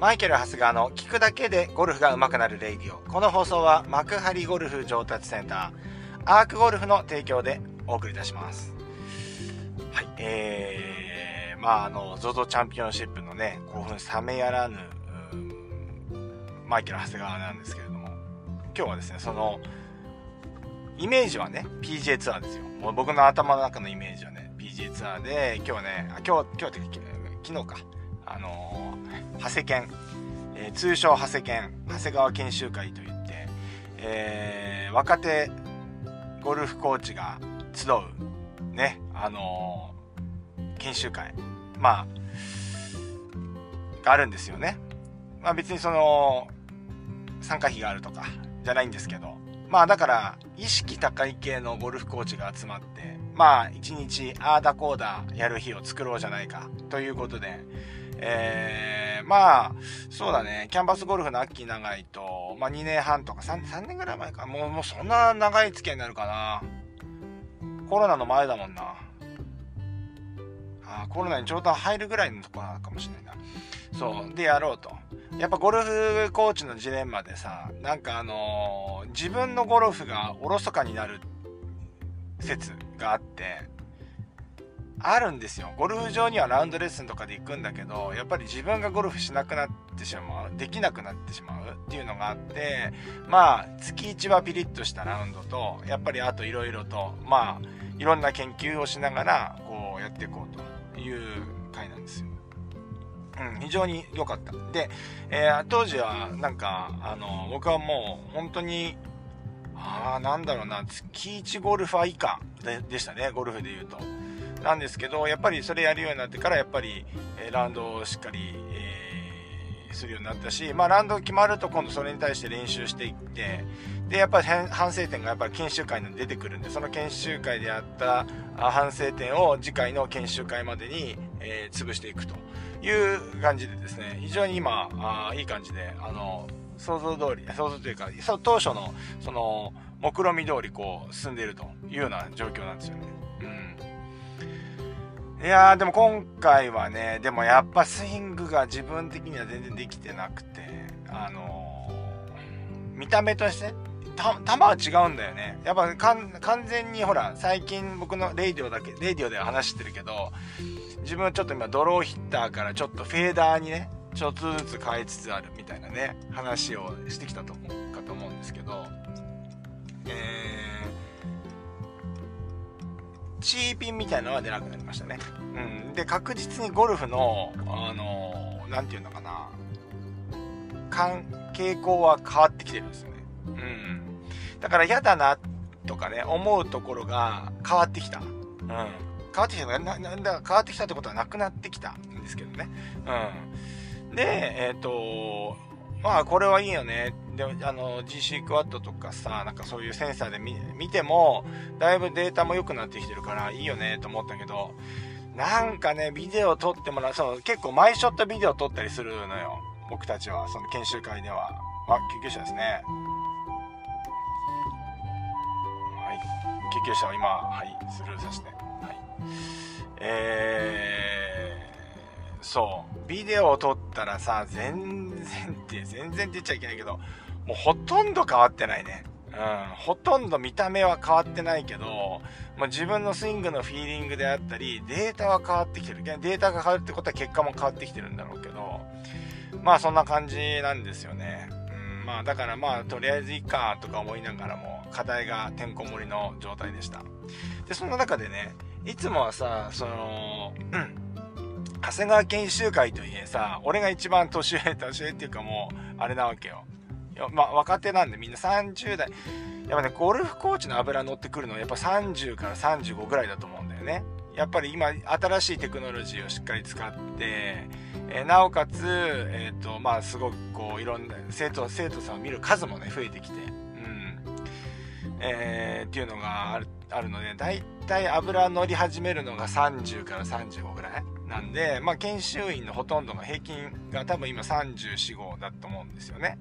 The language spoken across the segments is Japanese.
マイケル・ハスガーの聞くだけでゴルフが上手くなるレイディオ。この放送は幕張ゴルフ上達センター、アークゴルフの提供でお送りいたします。はい、えー、まああの、ZOZO チャンピオンシップのね、興奮冷めやらぬ、マイケル・ハスガーなんですけれども、今日はですね、その、イメージはね、 PGA ツアーですよ。もう僕の頭の中のイメージはね、PJ ツアーで、今日はね、今日、今日って昨日か、あのー、長谷研、えー、通称長谷研、長谷川研修会といって、えー、若手ゴルフコーチが集う、ね、あのー、研修会、まあ、があるんですよね。まあ別にその、参加費があるとか、じゃないんですけど、まあだから、意識高い系のゴルフコーチが集まって、まあ一日ああだこうだやる日を作ろうじゃないかということで、えー、まあ、そうだね、キャンバスゴルフの秋長いと、まあ2年半とか 3, 3年ぐらい前か、もうもうそんな長い付き合いになるかな。コロナの前だもんな。あコロナにちょうど入るぐらいのとこなのかもしれないな。そう、でやろうと。やっぱゴルフコーチのジレンマでさ、なんかあのー、自分のゴルフがおろそかになる説があって、あるんですよ。ゴルフ場にはラウンドレッスンとかで行くんだけど、やっぱり自分がゴルフしなくなってしまう、できなくなってしまうっていうのがあって、まあ、月1はピリッとしたラウンドと、やっぱりあといろいろと、まあ、いろんな研究をしながら、こうやっていこうという回なんですよ。うん、非常に良かった。で、えー、当時はなんか、あの、僕はもう本当に、ああ、なんだろうな、月1ゴルファー以下ででしたね、ゴルフで言うと。なんですけど、やっぱりそれやるようになってから、やっぱり、えラウンドをしっかり、えー、するようになったし、まあ、ラウンド決まると今度それに対して練習していって、で、やっぱり反省点がやっぱり研修会に出てくるんで、その研修会であった反省点を次回の研修会までに、えー、潰していくという感じでですね、非常に今、あいい感じで、あの、想像通り、想像というか、当初の、その、目論見通りこう進んでいるというような状況なんですよね。うんいやーでも今回はねでもやっぱスイングが自分的には全然できてなくてあのー、見た目として球は違うんだよね。やっぱ完全にほら最近僕のレイディオだけレイディオでは話してるけど自分はちょっと今ドローヒッターからちょっとフェーダーにねちょっとずつ変えつつあるみたいなね話をしてきたと思うかと思うんですけどえーチーピンみたいなのは出なくなりましたね。うん。で、確実にゴルフの、あのー、なんていうのかな、傾向は変わってきてるんですよね。うん。だから嫌だな、とかね、思うところが変わってきた。うん。変わってきたな、なんだ、変わってきたってことはなくなってきたんですけどね。うん。で、えっ、ー、と、まあこれはいいよね。で、あの、GC クワッドとかさ、なんかそういうセンサーで見ても、だいぶデータも良くなってきてるからいいよねと思ったけど、なんかね、ビデオ撮ってもらう、そう、結構マイショットビデオ撮ったりするのよ。僕たちは、その研修会では。あ、救急車ですね。はい。救急車を今、はい、スルーさせて。はい。えー、そう。ビデオを撮ったらさ、全然って、全然って言っちゃいけないけど、もうほとんど変わってないね。うん、ほとんど見た目は変わってないけど、まあ、自分のスイングのフィーリングであったり、データは変わってきてる。データが変わるってことは結果も変わってきてるんだろうけど、まあそんな感じなんですよね。うん、まあだからまあとりあえずいいかとか思いながらも、課題がてんこ盛りの状態でした。で、そんな中でね、いつもはさ、その、うん、長谷川研修会といえさ、俺が一番年上、年上っていうかもう、あれなわけよ。まあ、若手なんでみんな30代。やっぱね、ゴルフコーチの油乗ってくるのはやっぱ30から35ぐらいだと思うんだよね。やっぱり今、新しいテクノロジーをしっかり使って、えー、なおかつ、えっ、ー、と、まあ、すごくこう、いろんな、生徒、生徒さんを見る数もね、増えてきて、うん。えー、っていうのがあるあるので、だいたい油乗り始めるのが30から35ぐらい。なんで、まあ、研修員のほとんどの平均が多分今34、5だと思うんですよね。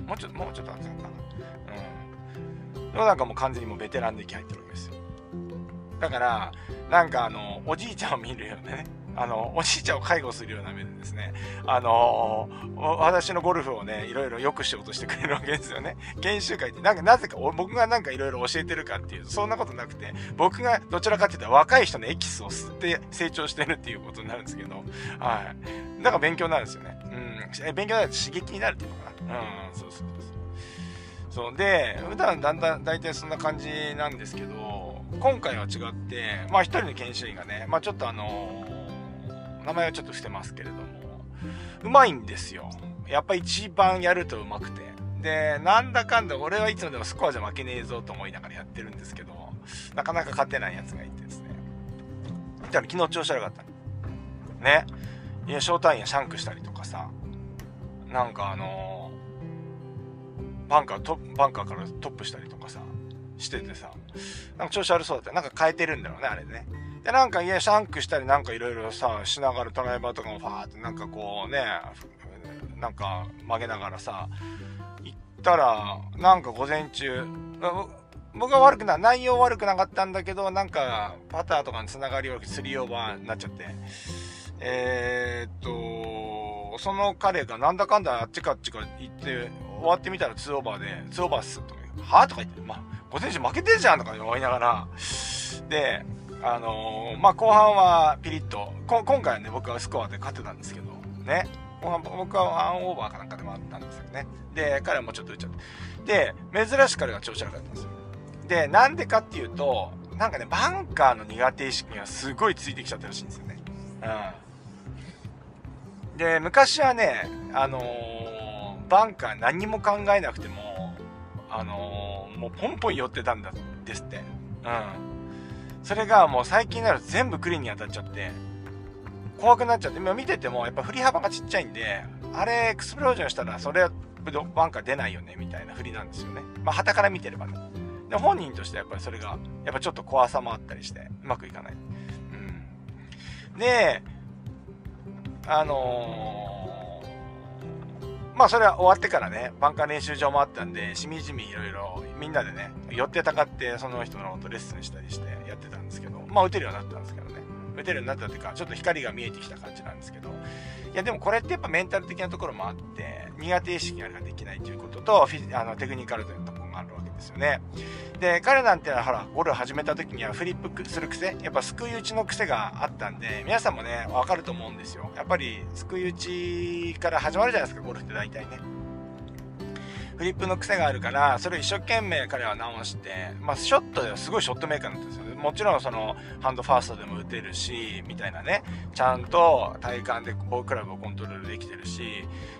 うん。もうちょっと、もうちょっと暑かったな。うん。でもなんかもう完全にもうベテランで気入ってるわけですよ。だから、なんかあの、おじいちゃんを見るようなね、あの、おじいちゃんを介護するような目でですね、あの私のゴルフをね、いろいろ良くしようとしてくれるわけですよね。研修会って、なんかなぜか、僕がなんかいろいろ教えてるかっていう、そんなことなくて、僕がどちらかっていうと若い人のエキスを吸って成長してるっていうことになるんですけど、はい。だから勉強になるんですよね。うん。勉強になると刺激になるっていうのかな。うん、そうそうそう。そうで、普段だんだん大体そんな感じなんですけど、今回は違って、まあ一人の研修医がね、まあちょっとあのー、名前はちょっと伏せますけれども、うまいんですよ。やっぱ一番やるとうまくて。で、なんだかんだ俺はいつもでもスコアじゃ負けねえぞと思いながらやってるんですけど、なかなか勝てないやつがいてですね。だから昨日調子悪かったね。や、ショータインやシャンクしたりとかさ、なんかあのー、バンカー、トバンカーからトップしたりとかさ、しててさ、なんか調子悪そうだった。なんか変えてるんだろうね、あれね。で、なんか、いや、シャンクしたりなんかいろいろさ、しながらドライバーとかもファーってなんかこうね、なんか曲げながらさ、行ったら、なんか午前中、僕は悪くない、内容悪くなかったんだけど、なんか、パターとかに繋がりより3オーバーになっちゃって、えー、っと、その彼がなんだかんだあっちかっちか行って、終わってみたら2オーバーで、2オーバーっすとか言う。はぁとか言って、まあ、午前中負けてるじゃんとか思いながら、で、あのー、まあ、後半はピリッと、今回はね、僕はスコアで勝ってたんですけど、ね。後半僕はワンオーバーかなんかでもあったんですよね。で、彼はもうちょっと打っちゃって。で、珍しく彼が調子悪かったんですよ。で、なんでかっていうと、なんかね、バンカーの苦手意識がすごいついてきちゃったらしいんですよね。うん。で、昔はね、あのー、バンカー何も考えなくても、あのー、もうポンポン寄ってたんだですって。うん。それがもう最近なると全部クリーンに当たっちゃって、怖くなっちゃって、今見ててもやっぱ振り幅がちっちゃいんで、あれエクスプロージョンしたらそれバンカー出ないよねみたいな振りなんですよね。まあ、旗から見てればね。で、本人としてはやっぱりそれが、やっぱちょっと怖さもあったりして、うまくいかない。うん。で、あのー、まあそれは終わってからね、バンカー練習場もあったんで、しみじみいろいろみんなでね、寄ってたかってその人のことレッスンしたりしてやってたんですけど、まあ打てるようになったんですけどね。打てるようになったっていうか、ちょっと光が見えてきた感じなんですけど、いやでもこれってやっぱメンタル的なところもあって、苦手意識ができないということと、フィあのテクニカルというところがあるわけですよね。で、彼なんてのはほら、ゴルフ始めた時にはフリップする癖、やっぱすくい打ちの癖があったんで、皆さんもね、わかると思うんですよ。やっぱり、すくい打ちから始まるじゃないですか、ゴルフって大体ね。フリップの癖があるから、それを一生懸命彼は直して、まあ、ショットではすごいショットメーカーなんですよね。もちろんその、ハンドファーストでも打てるし、みたいなね、ちゃんと体感でボールクラブをコントロールできてるし、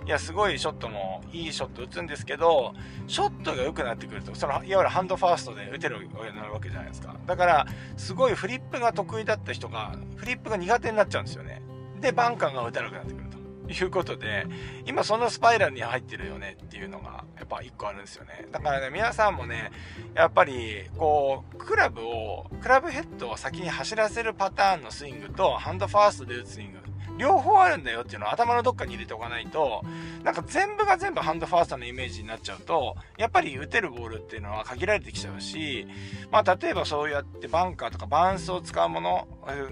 いや、すごいショットも、いいショット打つんですけど、ショットが良くなってくると、その、いわゆるハンドファーストで打てるようになるわけじゃないですか。だから、すごいフリップが得意だった人が、フリップが苦手になっちゃうんですよね。で、バンカーが打たなくなってくる。いうことで、今そのスパイラルに入ってるよねっていうのが、やっぱ一個あるんですよね。だからね、皆さんもね、やっぱり、こう、クラブを、クラブヘッドを先に走らせるパターンのスイングと、ハンドファーストで打つスイング。両方あるんだよっていうのを頭のどっかに入れておかないと、なんか全部が全部ハンドファーストのイメージになっちゃうと、やっぱり打てるボールっていうのは限られてきちゃうし、まあ例えばそうやってバンカーとかバンスを使うもの、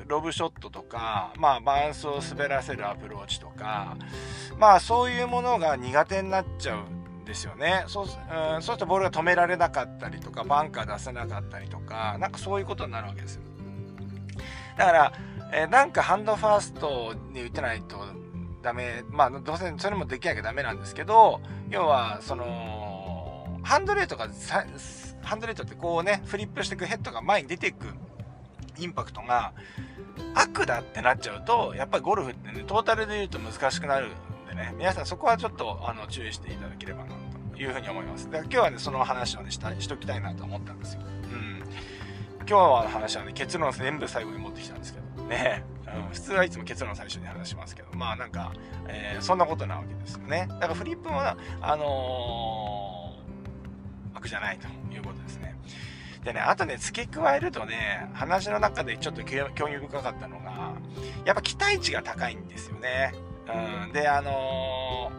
ロブショットとか、まあバウンスを滑らせるアプローチとか、まあそういうものが苦手になっちゃうですよね。そう、うん、そうするとボールが止められなかったりとか、バンカー出せなかったりとか、なんかそういうことになるわけですよ。だから、えー、なんかハンドファーストに打てないとダメ、まあ、どうせそれもできなきゃダメなんですけど、要は、その、ハンドレートが、ハンドレートってこうね、フリップしていくヘッドが前に出ていくインパクトが悪だってなっちゃうと、やっぱりゴルフってね、トータルで言うと難しくなるんでね、皆さんそこはちょっとあの注意していただければなというふうに思います。だから今日はね、その話をね、したしときたいなと思ったんですよ。うん。今日の話はね、結論全部最後に持ってきたんですけど、ね、うん、普通はいつも結論最初に話しますけど、まあなんか、えー、そんなことなわけですよね。だからフリップも、あのー、悪じゃないということですね。でね、あとね、付け加えるとね、話の中でちょっと興味深かったのが、やっぱ期待値が高いんですよね。うん、で、あの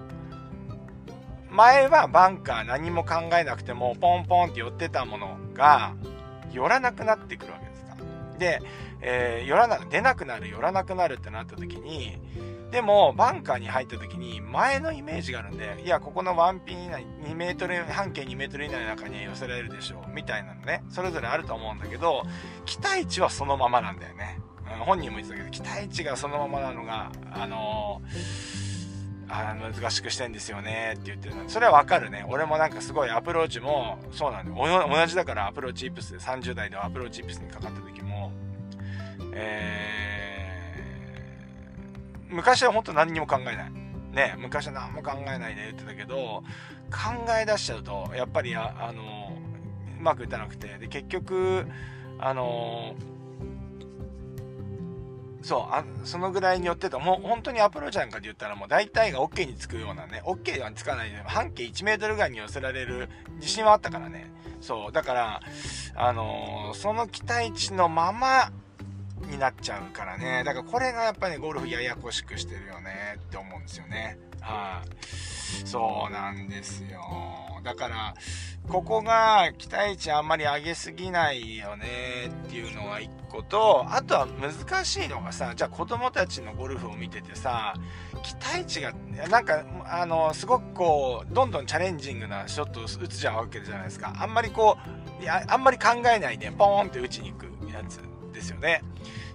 ー、前はバンカー何も考えなくても、ポンポンって寄ってたものが、寄らなくなってくるわけで。えー、寄らな、出なくなる、寄らなくなるってなった時に、でも、バンカーに入った時に、前のイメージがあるんで、いや、ここのワンピン以内、2メートル、半径2メートル以内の中に寄せられるでしょう、みたいなのね、それぞれあると思うんだけど、期待値はそのままなんだよね。うん、本人も言ってたけど、期待値がそのままなのが、あのー、あ難しくしてんですよねって言ってるのそれはわかるね俺もなんかすごいアプローチもそうなんだ同じだからアプローチイップス30代でアプローチイップスにかかった時もえー、昔は本当何にも考えない。ね、昔は何も考えないで言ってたけど、考え出しちゃうと、やっぱりあ、の、うまくいかなくて、で、結局、あの、そうあそのぐらいによってともう本当にアプローチなんかで言ったらもう大体が OK につくようなね OK はつかない。で半径1 m ぐらいに寄せられる自信はあったからね。そうだからあの、その期待値のままになっちゃうからね。だからこれがやっぱり、ね、ゴルフややこしくしてるよねって思うんですよね。はい、そうなんですよ。だから、ここが期待値あんまり上げすぎないよねっていうのが一個と、あとは難しいのがさ、じゃあ子供たちのゴルフを見ててさ、期待値が、なんか、あの、すごくこう、どんどんチャレンジングなショットを打つじゃうわけじゃないですか。あんまりこう、いや、あんまり考えないで、ポーンって打ちに行くやつですよね。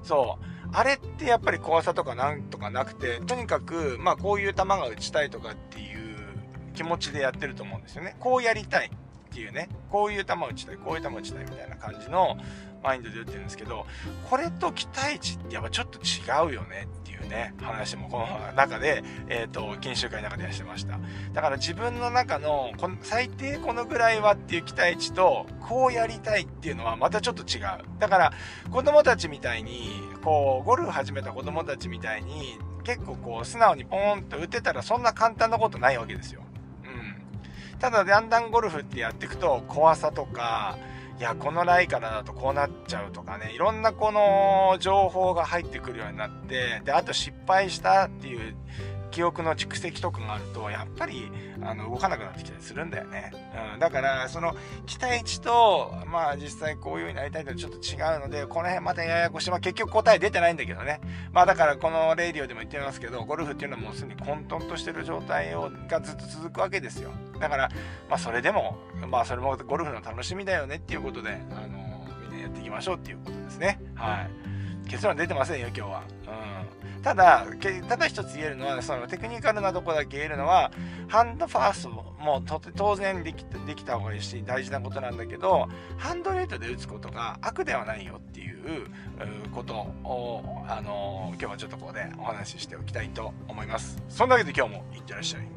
そう。あれってやっぱり怖さとかなんとかなくて、とにかく、まあこういう球が打ちたいとかっていう気持ちでやってると思うんですよね。こうやりたいっていうね、こういう球打ちたい、こういう球打ちたいみたいな感じのマインドで打ってるんですけど、これと期待値ってやっぱちょっと違うよねうね、話もこの中で、え、ー、と、研修会の中でしてました。だから自分の中の、この最低このぐらいはっていう期待値と、こうやりたいっていうのはまたちょっと違う。だから、子供たちみたいに、こう、ゴルフ始めた子供たちみたいに、結構こう、素直にポーンと打てたらそんな簡単なことないわけですよ。うん。ただ、だんだんゴルフってやっていくと、怖さとか、いや、このライからだとこうなっちゃうとかね、いろんなこの情報が入ってくるようになって、で、あと失敗したっていう記憶の蓄積とかがあると、やっぱり、あの、動かなくなってきたりするんだよね。うん。だから、その、期待値と、まあ、実際こういう風になりたいとちょっと違うので、この辺またややこしい。まあ、結局答え出てないんだけどね。まあ、だから、このレイディオでも言ってますけど、ゴルフっていうのはもうすでに混沌としてる状態をがずっと続くわけですよ。だから、まあ、それでも、まあ、それもゴルフの楽しみだよねっていうことで、あの、みんなやっていきましょうっていうことですね。はい。結論出てませんよ、今日は。うん。ただ、ただ一つ言えるのは、そのテクニカルなとこだけ言えるのは、ハンドファーストも当然できできた方がいいし、大事なことなんだけど、ハンドレートで打つことが悪ではないよっていうことを、あの今日はちょっとここでお話ししておきたいと思います。そんなわけで今日もいってらっしゃい。